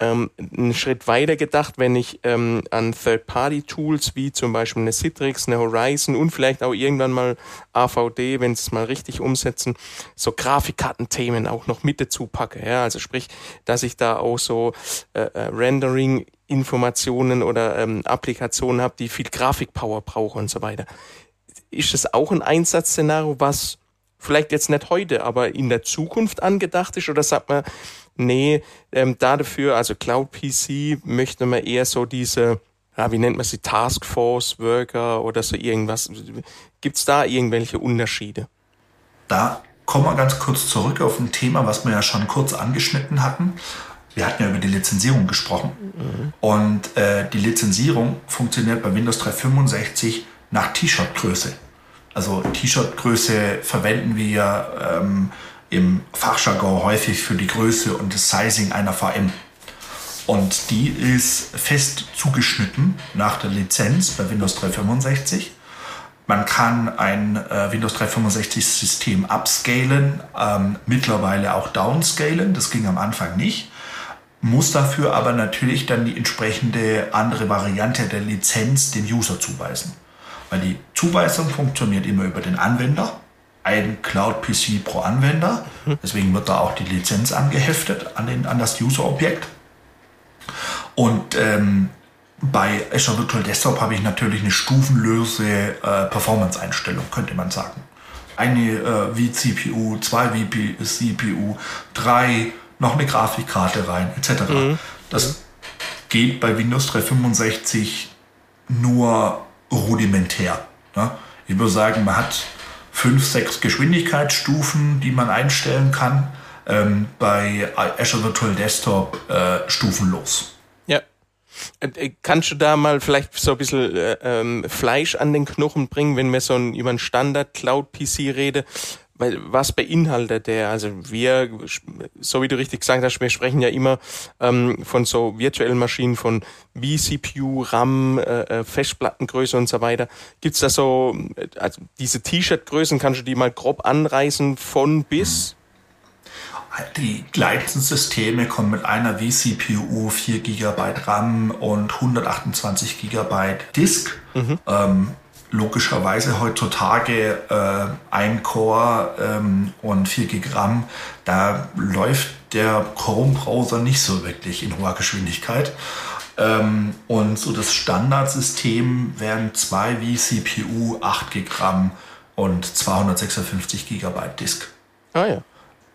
ähm, einen Schritt weiter gedacht, wenn ich ähm, an Third-Party-Tools wie zum Beispiel eine Citrix, eine Horizon und vielleicht auch irgendwann mal AVD, wenn es mal richtig umsetzen, so Grafikkartenthemen auch noch mit dazu packe. Ja? Also sprich, dass ich da auch so äh, äh, Rendering Informationen oder ähm, Applikationen habe, die viel Grafikpower brauchen und so weiter. Ist das auch ein Einsatzszenario, was vielleicht jetzt nicht heute, aber in der Zukunft angedacht ist? Oder sagt man, nee, ähm, dafür, also Cloud PC, möchte man eher so diese, ja, wie nennt man sie, Taskforce Worker oder so irgendwas. Gibt's da irgendwelche Unterschiede? Da kommen wir ganz kurz zurück auf ein Thema, was wir ja schon kurz angeschnitten hatten. Wir hatten ja über die Lizenzierung gesprochen. Mhm. Und äh, die Lizenzierung funktioniert bei Windows 365 nach T-Shirt-Größe. Also T-Shirt-Größe verwenden wir ähm, im Fachjargon häufig für die Größe und das Sizing einer VM. Und die ist fest zugeschnitten nach der Lizenz bei Windows 365. Man kann ein äh, Windows 365 System upscalen, ähm, mittlerweile auch downscalen. Das ging am Anfang nicht. Muss dafür aber natürlich dann die entsprechende andere Variante der Lizenz dem User zuweisen. Weil die Zuweisung funktioniert immer über den Anwender, ein Cloud-PC pro Anwender. Deswegen wird da auch die Lizenz angeheftet an, den, an das User-Objekt. Und ähm, bei Azure Virtual Desktop habe ich natürlich eine stufenlose äh, Performance-Einstellung, könnte man sagen. Eine äh, vCPU, zwei vCPU, drei noch eine Grafikkarte rein, etc. Mhm. Das geht bei Windows 365 nur rudimentär. Ne? Ich würde sagen, man hat fünf, sechs Geschwindigkeitsstufen, die man einstellen kann. Ähm, bei Azure Virtual Desktop äh, stufenlos. Ja. Äh, äh, kannst du da mal vielleicht so ein bisschen äh, ähm, Fleisch an den Knochen bringen, wenn wir so ein, über einen Standard-Cloud-PC reden? Was beinhaltet der? Also wir, so wie du richtig gesagt hast, wir sprechen ja immer ähm, von so virtuellen Maschinen, von vCPU, RAM, äh, äh, Festplattengröße und so weiter. Gibt's da so, also diese T-Shirt-Größen, kannst du die mal grob anreißen von bis? Die gleichen Systeme kommen mit einer vCPU, 4 GB RAM und 128 GB Disk. Mhm. Ähm, logischerweise heutzutage äh, ein Core ähm, und 4 GB RAM, da läuft der Chrome-Browser nicht so wirklich in hoher Geschwindigkeit. Ähm, und so das Standardsystem wären zwei vCPU, 8 GB RAM und 256 GB Disk. Ah ja.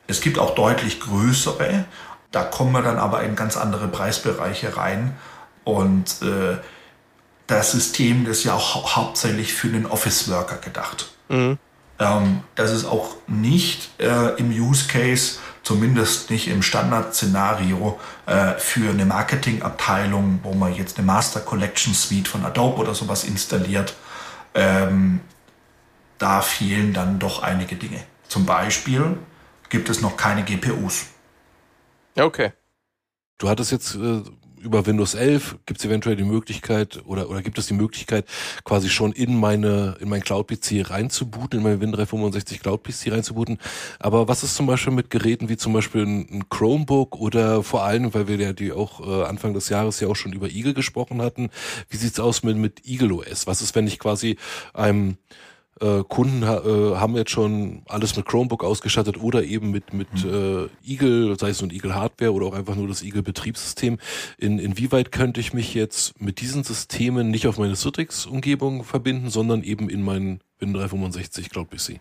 Es gibt auch deutlich größere, da kommen wir dann aber in ganz andere Preisbereiche rein. Und äh, das System das ist ja auch hau hauptsächlich für den Office-Worker gedacht. Mhm. Ähm, das ist auch nicht äh, im Use Case, zumindest nicht im Standard-Szenario, äh, für eine Marketingabteilung, wo man jetzt eine Master Collection Suite von Adobe oder sowas installiert. Ähm, da fehlen dann doch einige Dinge. Zum Beispiel gibt es noch keine GPUs. Okay. Du hattest jetzt äh, über Windows 11 gibt es eventuell die Möglichkeit oder oder gibt es die Möglichkeit quasi schon in meine in mein Cloud PC reinzubooten, in mein Win 365 Cloud PC reinzubooten. Aber was ist zum Beispiel mit Geräten wie zum Beispiel ein, Chromebook oder vor allem, weil wir ja die auch äh, Anfang des Jahres ja auch schon über Eagle gesprochen hatten, wie sieht's aus mit mit Eagle OS? Was ist, wenn ich quasi einem äh, Kunden äh, haben jetzt schon alles mit Chromebook ausgestattet oder eben mit mit mhm. äh, Eagle, sei es ein Eagle Hardware oder auch einfach nur das Eagle Betriebssystem. In, inwieweit könnte ich mich jetzt mit diesen Systemen nicht auf meine Citrix Umgebung verbinden, sondern eben in meinen Win 365 Cloud PC?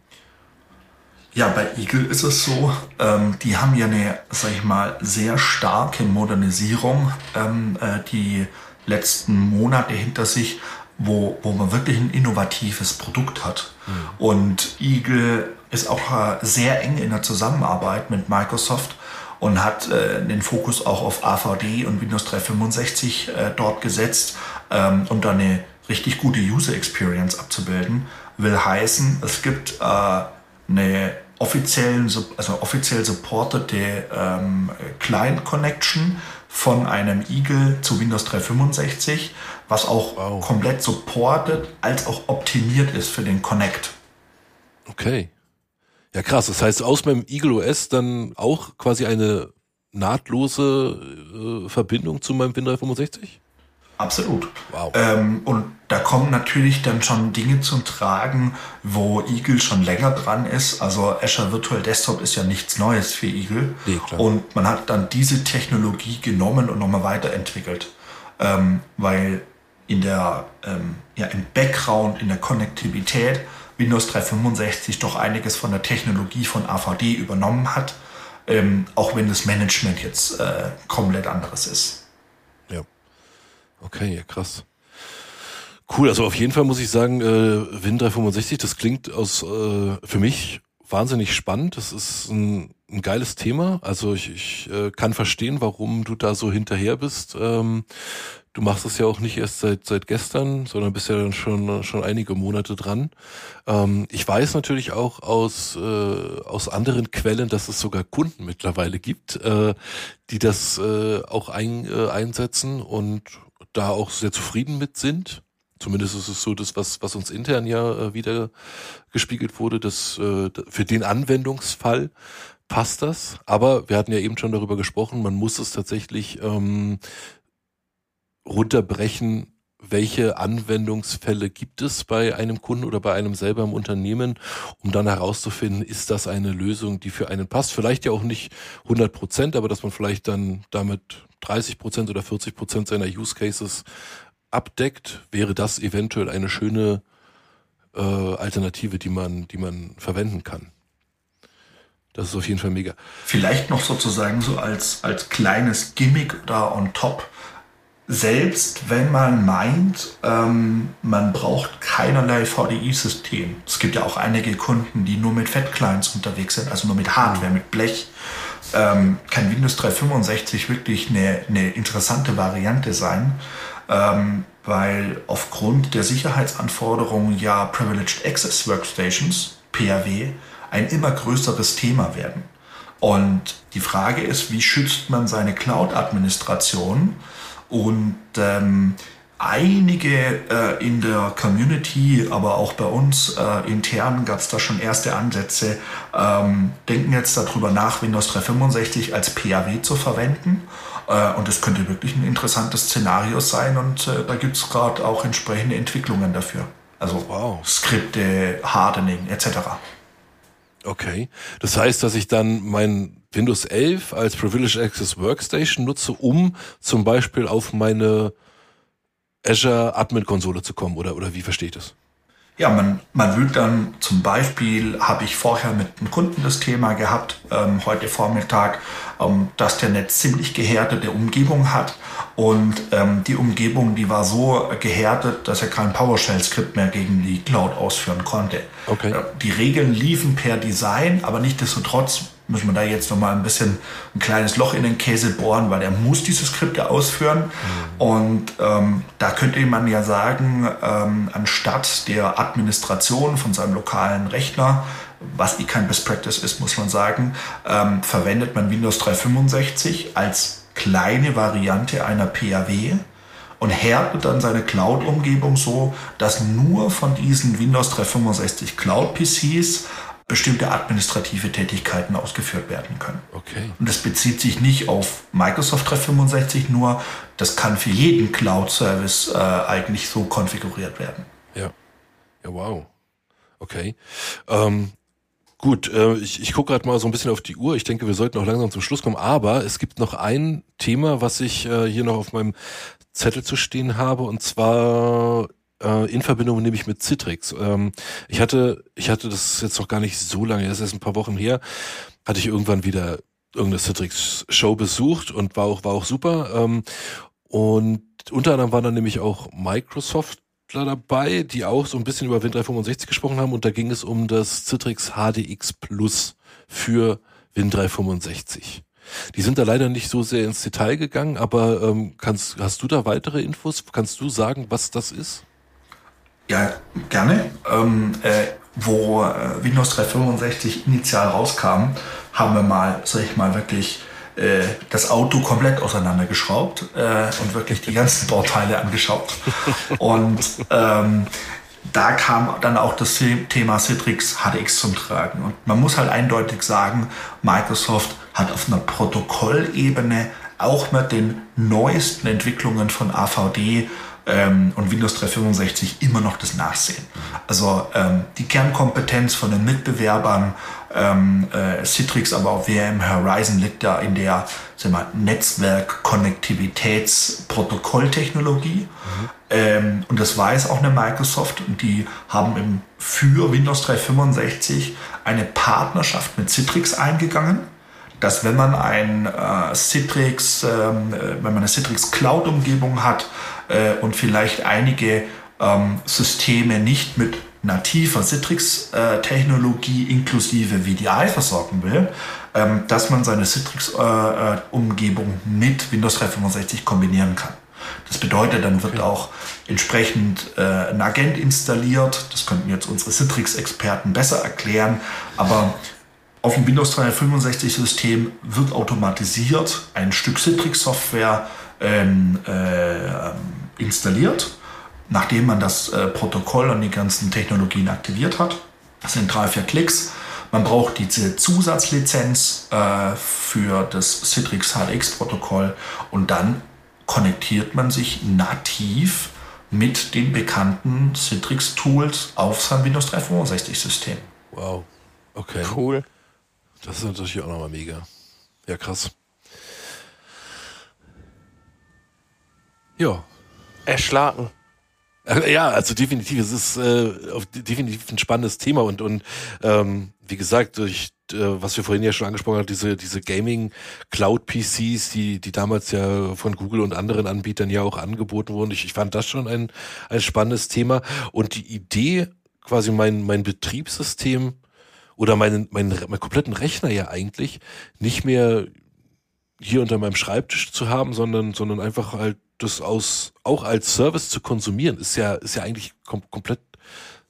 Ja, bei Eagle ist es so, ähm, die haben ja eine, sag ich mal, sehr starke Modernisierung ähm, äh, die letzten Monate hinter sich wo, wo man wirklich ein innovatives Produkt hat. Mhm. Und Eagle ist auch äh, sehr eng in der Zusammenarbeit mit Microsoft und hat äh, den Fokus auch auf AVD und Windows 365 äh, dort gesetzt, ähm, um da eine richtig gute User Experience abzubilden. Will heißen, es gibt äh, eine offiziellen, also offiziell supportete ähm, Client Connection von einem Eagle zu Windows 365 was auch wow. komplett supportet als auch optimiert ist für den Connect. Okay. Ja, krass. Das heißt, aus meinem Eagle OS dann auch quasi eine nahtlose äh, Verbindung zu meinem Win365? Absolut. Wow. Ähm, und da kommen natürlich dann schon Dinge zum Tragen, wo Eagle schon länger dran ist. Also Azure Virtual Desktop ist ja nichts Neues für Eagle. Nee, und man hat dann diese Technologie genommen und nochmal weiterentwickelt. Ähm, weil in der, ähm, ja, im Background, in der Konnektivität Windows 365 doch einiges von der Technologie von AVD übernommen hat, ähm, auch wenn das Management jetzt äh, komplett anderes ist. Ja. Okay, krass. Cool, also auf jeden Fall muss ich sagen, äh, Win 365, das klingt aus äh, für mich wahnsinnig spannend. Das ist ein, ein geiles Thema. Also ich, ich äh, kann verstehen, warum du da so hinterher bist. Ähm, Du machst es ja auch nicht erst seit, seit gestern, sondern bist ja dann schon, schon einige Monate dran. Ähm, ich weiß natürlich auch aus, äh, aus anderen Quellen, dass es sogar Kunden mittlerweile gibt, äh, die das äh, auch ein, äh, einsetzen und da auch sehr zufrieden mit sind. Zumindest ist es so, das, was, was uns intern ja äh, wieder gespiegelt wurde, dass äh, für den Anwendungsfall passt das. Aber wir hatten ja eben schon darüber gesprochen, man muss es tatsächlich ähm, runterbrechen, welche Anwendungsfälle gibt es bei einem Kunden oder bei einem selber im Unternehmen, um dann herauszufinden, ist das eine Lösung, die für einen passt. Vielleicht ja auch nicht 100 Prozent, aber dass man vielleicht dann damit 30 Prozent oder 40 Prozent seiner Use Cases abdeckt, wäre das eventuell eine schöne äh, Alternative, die man, die man verwenden kann. Das ist auf jeden Fall mega. Vielleicht noch sozusagen so als, als kleines Gimmick da on top. Selbst wenn man meint, ähm, man braucht keinerlei VDI-System. Es gibt ja auch einige Kunden, die nur mit Fat-Clients unterwegs sind, also nur mit Hardware, mit Blech. Ähm, kann Windows 365 wirklich eine, eine interessante Variante sein, ähm, weil aufgrund der Sicherheitsanforderungen ja Privileged Access Workstations, PAW, ein immer größeres Thema werden. Und die Frage ist, wie schützt man seine Cloud-Administration? Und ähm, einige äh, in der Community, aber auch bei uns äh, intern gab es da schon erste Ansätze, ähm, denken jetzt darüber nach, Windows 365 als PAW zu verwenden. Äh, und das könnte wirklich ein interessantes Szenario sein und äh, da gibt es gerade auch entsprechende Entwicklungen dafür. Also wow. Skripte, Hardening etc. Okay. Das heißt, dass ich dann mein Windows 11 als Privileged Access Workstation nutze, um zum Beispiel auf meine Azure Admin Konsole zu kommen, oder, oder wie verstehe ich das? Ja, man, man will dann zum Beispiel, habe ich vorher mit einem Kunden das Thema gehabt, ähm, heute Vormittag, ähm, dass der eine ziemlich gehärtete Umgebung hat und ähm, die Umgebung, die war so gehärtet, dass er kein PowerShell-Skript mehr gegen die Cloud ausführen konnte. Okay. Äh, die Regeln liefen per Design, aber nichtdestotrotz müssen wir da jetzt nochmal ein bisschen ein kleines Loch in den Käse bohren, weil er muss diese Skripte ausführen. Mhm. Und ähm, da könnte man ja sagen, ähm, anstatt der Administration von seinem lokalen Rechner, was eh kein Best Practice ist, muss man sagen, ähm, verwendet man Windows 365 als kleine Variante einer PAW und härtet dann seine Cloud-Umgebung so, dass nur von diesen Windows 365 Cloud-PCs bestimmte administrative Tätigkeiten ausgeführt werden können. Okay. Und das bezieht sich nicht auf Microsoft 365 nur, das kann für jeden Cloud-Service äh, eigentlich so konfiguriert werden. Ja. Ja, wow. Okay. Ähm, gut, äh, ich, ich gucke gerade mal so ein bisschen auf die Uhr. Ich denke, wir sollten auch langsam zum Schluss kommen. Aber es gibt noch ein Thema, was ich äh, hier noch auf meinem Zettel zu stehen habe. Und zwar äh, in Verbindung nämlich mit Citrix. Ähm, ich hatte, ich hatte das jetzt noch gar nicht so lange, das ist erst ein paar Wochen her, hatte ich irgendwann wieder irgendeine Citrix-Show besucht und war auch, war auch super. Ähm, und unter anderem waren dann nämlich auch Microsoft dabei, die auch so ein bisschen über Win 365 gesprochen haben und da ging es um das Citrix HDX Plus für Win 365. Die sind da leider nicht so sehr ins Detail gegangen, aber ähm, kannst, hast du da weitere Infos? Kannst du sagen, was das ist? Ja, gerne. Ähm, äh, wo äh, Windows 365 initial rauskam, haben wir mal, sag ich mal, wirklich äh, das Auto komplett auseinandergeschraubt äh, und wirklich die ganzen Bauteile angeschaut. Und ähm, da kam dann auch das Thema Citrix HDX zum Tragen. Und man muss halt eindeutig sagen, Microsoft hat auf einer Protokollebene auch mit den neuesten Entwicklungen von AVD ähm, und Windows 365 immer noch das Nachsehen. Also ähm, die Kernkompetenz von den Mitbewerbern, ähm, äh, Citrix, aber auch VM Horizon liegt da in der Netzwerk-Konnektivitäts-Protokolltechnologie. Mhm. Ähm, und das weiß auch eine Microsoft und die haben im, für Windows 365 eine Partnerschaft mit Citrix eingegangen dass wenn man ein äh, Citrix, ähm, äh, wenn man eine Citrix Cloud-Umgebung hat, äh, und vielleicht einige ähm, Systeme nicht mit nativer Citrix-Technologie inklusive VDI versorgen will, ähm, dass man seine Citrix-Umgebung mit Windows 365 kombinieren kann. Das bedeutet, dann wird okay. auch entsprechend äh, ein Agent installiert. Das könnten jetzt unsere Citrix-Experten besser erklären. Aber auf dem Windows 365-System wird automatisiert ein Stück Citrix-Software ähm, äh, installiert, nachdem man das äh, Protokoll und die ganzen Technologien aktiviert hat. Das sind drei, vier Klicks. Man braucht diese Zusatzlizenz äh, für das Citrix HDX-Protokoll und dann konnektiert man sich nativ mit den bekannten Citrix-Tools auf sein Windows 365-System. Wow, okay. Cool. Das ist natürlich auch nochmal mega. Ja, krass. Ja. Erschlagen. Ja, also definitiv, es ist äh, definitiv ein spannendes Thema und und ähm, wie gesagt, durch äh, was wir vorhin ja schon angesprochen haben, diese, diese Gaming Cloud PCs, die, die damals ja von Google und anderen Anbietern ja auch angeboten wurden. Ich, ich fand das schon ein, ein spannendes Thema. Und die Idee, quasi mein, mein Betriebssystem oder meinen, meinen, meinen kompletten Rechner ja eigentlich nicht mehr hier unter meinem Schreibtisch zu haben, sondern, sondern einfach halt das aus, auch als Service zu konsumieren, ist ja, ist ja eigentlich kom komplett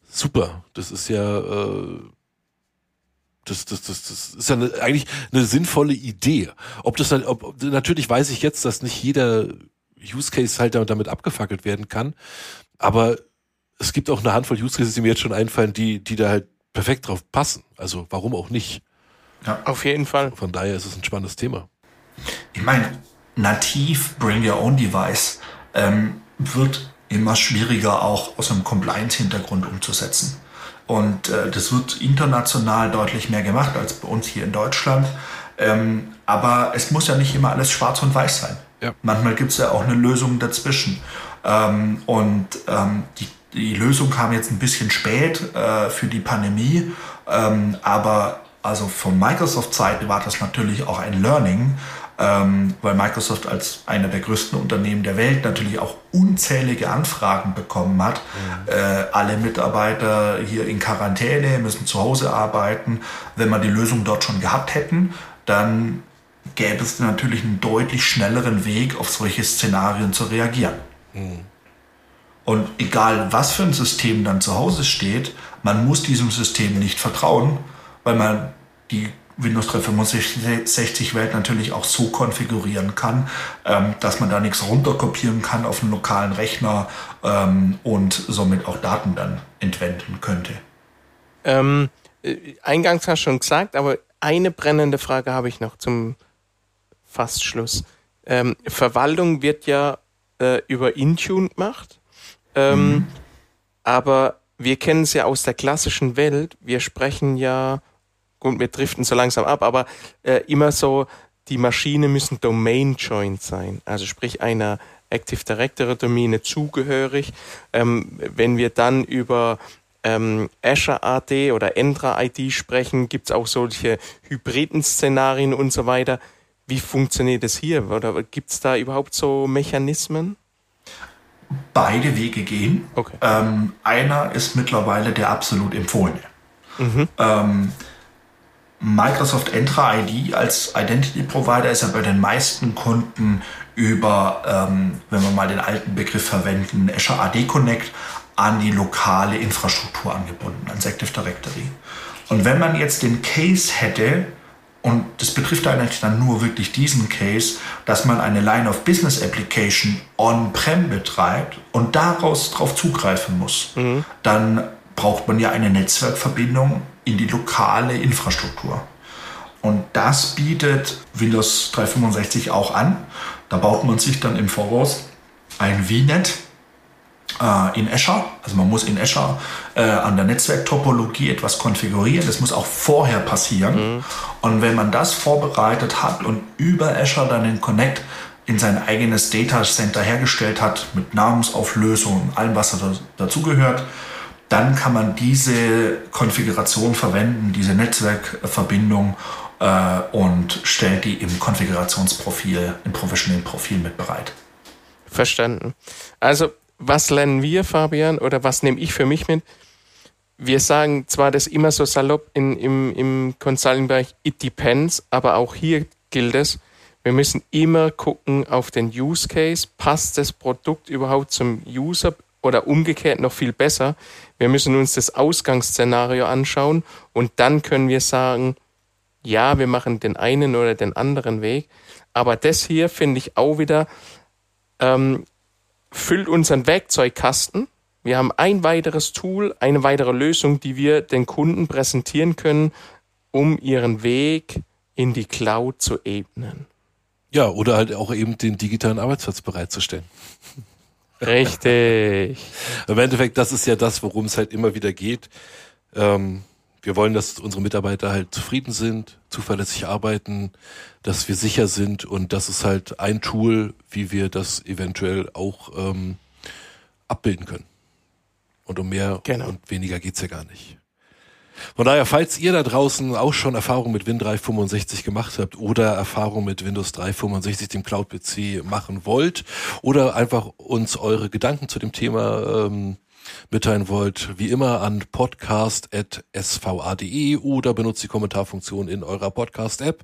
super. Das ist ja, äh, das, das, das, das ist ja eine, eigentlich eine sinnvolle Idee. Ob das halt, ob, natürlich weiß ich jetzt, dass nicht jeder Use Case halt damit abgefackelt werden kann, aber es gibt auch eine Handvoll Use Cases, die mir jetzt schon einfallen, die, die da halt perfekt drauf passen. Also warum auch nicht? Ja. Auf jeden Fall. Von daher ist es ein spannendes Thema. Ich meine, nativ Bring Your Own Device ähm, wird immer schwieriger auch aus einem Compliance-Hintergrund umzusetzen. Und äh, das wird international deutlich mehr gemacht als bei uns hier in Deutschland. Ähm, aber es muss ja nicht immer alles schwarz und weiß sein. Ja. Manchmal gibt es ja auch eine Lösung dazwischen. Ähm, und ähm, die, die Lösung kam jetzt ein bisschen spät äh, für die Pandemie. Ähm, aber also von Microsoft-Seite war das natürlich auch ein Learning, ähm, weil Microsoft als einer der größten Unternehmen der Welt natürlich auch unzählige Anfragen bekommen hat. Mhm. Äh, alle Mitarbeiter hier in Quarantäne müssen zu Hause arbeiten. Wenn wir die Lösung dort schon gehabt hätten, dann gäbe es natürlich einen deutlich schnelleren Weg, auf solche Szenarien zu reagieren. Mhm. Und egal, was für ein System dann zu Hause steht, man muss diesem System nicht vertrauen, weil man die Windows 365 Welt natürlich auch so konfigurieren kann, ähm, dass man da nichts runterkopieren kann auf einen lokalen Rechner ähm, und somit auch Daten dann entwenden könnte. Ähm, äh, eingangs hast du schon gesagt, aber eine brennende Frage habe ich noch zum Fastschluss. Ähm, Verwaltung wird ja äh, über Intune gemacht, ähm, mhm. aber wir kennen es ja aus der klassischen Welt. Wir sprechen ja gut, wir driften so langsam ab, aber äh, immer so, die Maschine müssen Domain-Joint sein. Also sprich einer Active Directory-Domäne zugehörig. Ähm, wenn wir dann über ähm, Azure AD oder Entra ID sprechen, gibt's auch solche hybriden Szenarien und so weiter. Wie funktioniert das hier? Oder gibt's da überhaupt so Mechanismen? Beide Wege gehen. Okay. Ähm, einer ist mittlerweile der absolut empfohlene. Mhm. Ähm, Microsoft Entra ID als Identity Provider ist ja bei den meisten Kunden über, ähm, wenn wir mal den alten Begriff verwenden, Azure AD Connect an die lokale Infrastruktur angebunden, ans Active Directory. Und wenn man jetzt den Case hätte, und das betrifft eigentlich dann nur wirklich diesen Case, dass man eine Line of Business Application on-prem betreibt und daraus drauf zugreifen muss, mhm. dann braucht man ja eine Netzwerkverbindung in die lokale Infrastruktur. Und das bietet Windows 365 auch an. Da baut man sich dann im Voraus ein VNet äh, in Azure. Also man muss in Azure äh, an der Netzwerktopologie etwas konfigurieren. Das muss auch vorher passieren. Mhm. Und wenn man das vorbereitet hat und über Azure dann den Connect in sein eigenes Data Center hergestellt hat, mit Namensauflösung und allem, was dazugehört, dann kann man diese Konfiguration verwenden, diese Netzwerkverbindung äh, und stellt die im Konfigurationsprofil, im professionellen Profil mit bereit. Verstanden. Also, was lernen wir, Fabian, oder was nehme ich für mich mit? Wir sagen zwar das immer so salopp in, im, im Consulting-Bereich, it depends, aber auch hier gilt es, wir müssen immer gucken auf den Use Case. Passt das Produkt überhaupt zum User oder umgekehrt noch viel besser? Wir müssen uns das Ausgangsszenario anschauen und dann können wir sagen, ja, wir machen den einen oder den anderen Weg. Aber das hier finde ich auch wieder, ähm, füllt unseren Werkzeugkasten. Wir haben ein weiteres Tool, eine weitere Lösung, die wir den Kunden präsentieren können, um ihren Weg in die Cloud zu ebnen. Ja, oder halt auch eben den digitalen Arbeitsplatz bereitzustellen. Richtig. Im Endeffekt, das ist ja das, worum es halt immer wieder geht. Ähm, wir wollen, dass unsere Mitarbeiter halt zufrieden sind, zuverlässig arbeiten, dass wir sicher sind und das ist halt ein Tool, wie wir das eventuell auch ähm, abbilden können. Und um mehr genau. und weniger geht's ja gar nicht. Von daher, falls ihr da draußen auch schon Erfahrung mit Win365 gemacht habt oder Erfahrung mit Windows 365, dem Cloud-PC machen wollt oder einfach uns eure Gedanken zu dem Thema ähm, mitteilen wollt, wie immer an podcast.sva.de oder benutzt die Kommentarfunktion in eurer Podcast-App.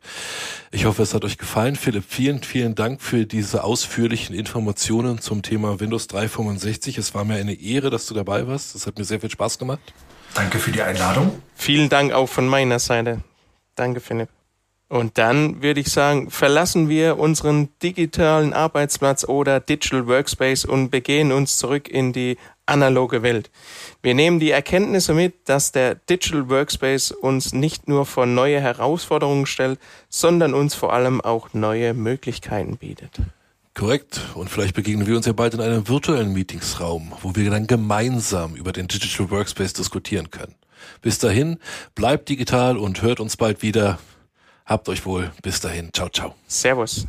Ich hoffe, es hat euch gefallen. Philipp, vielen, vielen Dank für diese ausführlichen Informationen zum Thema Windows 365. Es war mir eine Ehre, dass du dabei warst. Es hat mir sehr viel Spaß gemacht. Danke für die Einladung. Vielen Dank auch von meiner Seite. Danke, Philipp. Und dann würde ich sagen, verlassen wir unseren digitalen Arbeitsplatz oder Digital Workspace und begehen uns zurück in die analoge Welt. Wir nehmen die Erkenntnisse mit, dass der Digital Workspace uns nicht nur vor neue Herausforderungen stellt, sondern uns vor allem auch neue Möglichkeiten bietet. Korrekt. Und vielleicht begegnen wir uns ja bald in einem virtuellen Meetingsraum, wo wir dann gemeinsam über den Digital Workspace diskutieren können. Bis dahin, bleibt digital und hört uns bald wieder. Habt euch wohl. Bis dahin. Ciao, ciao. Servus.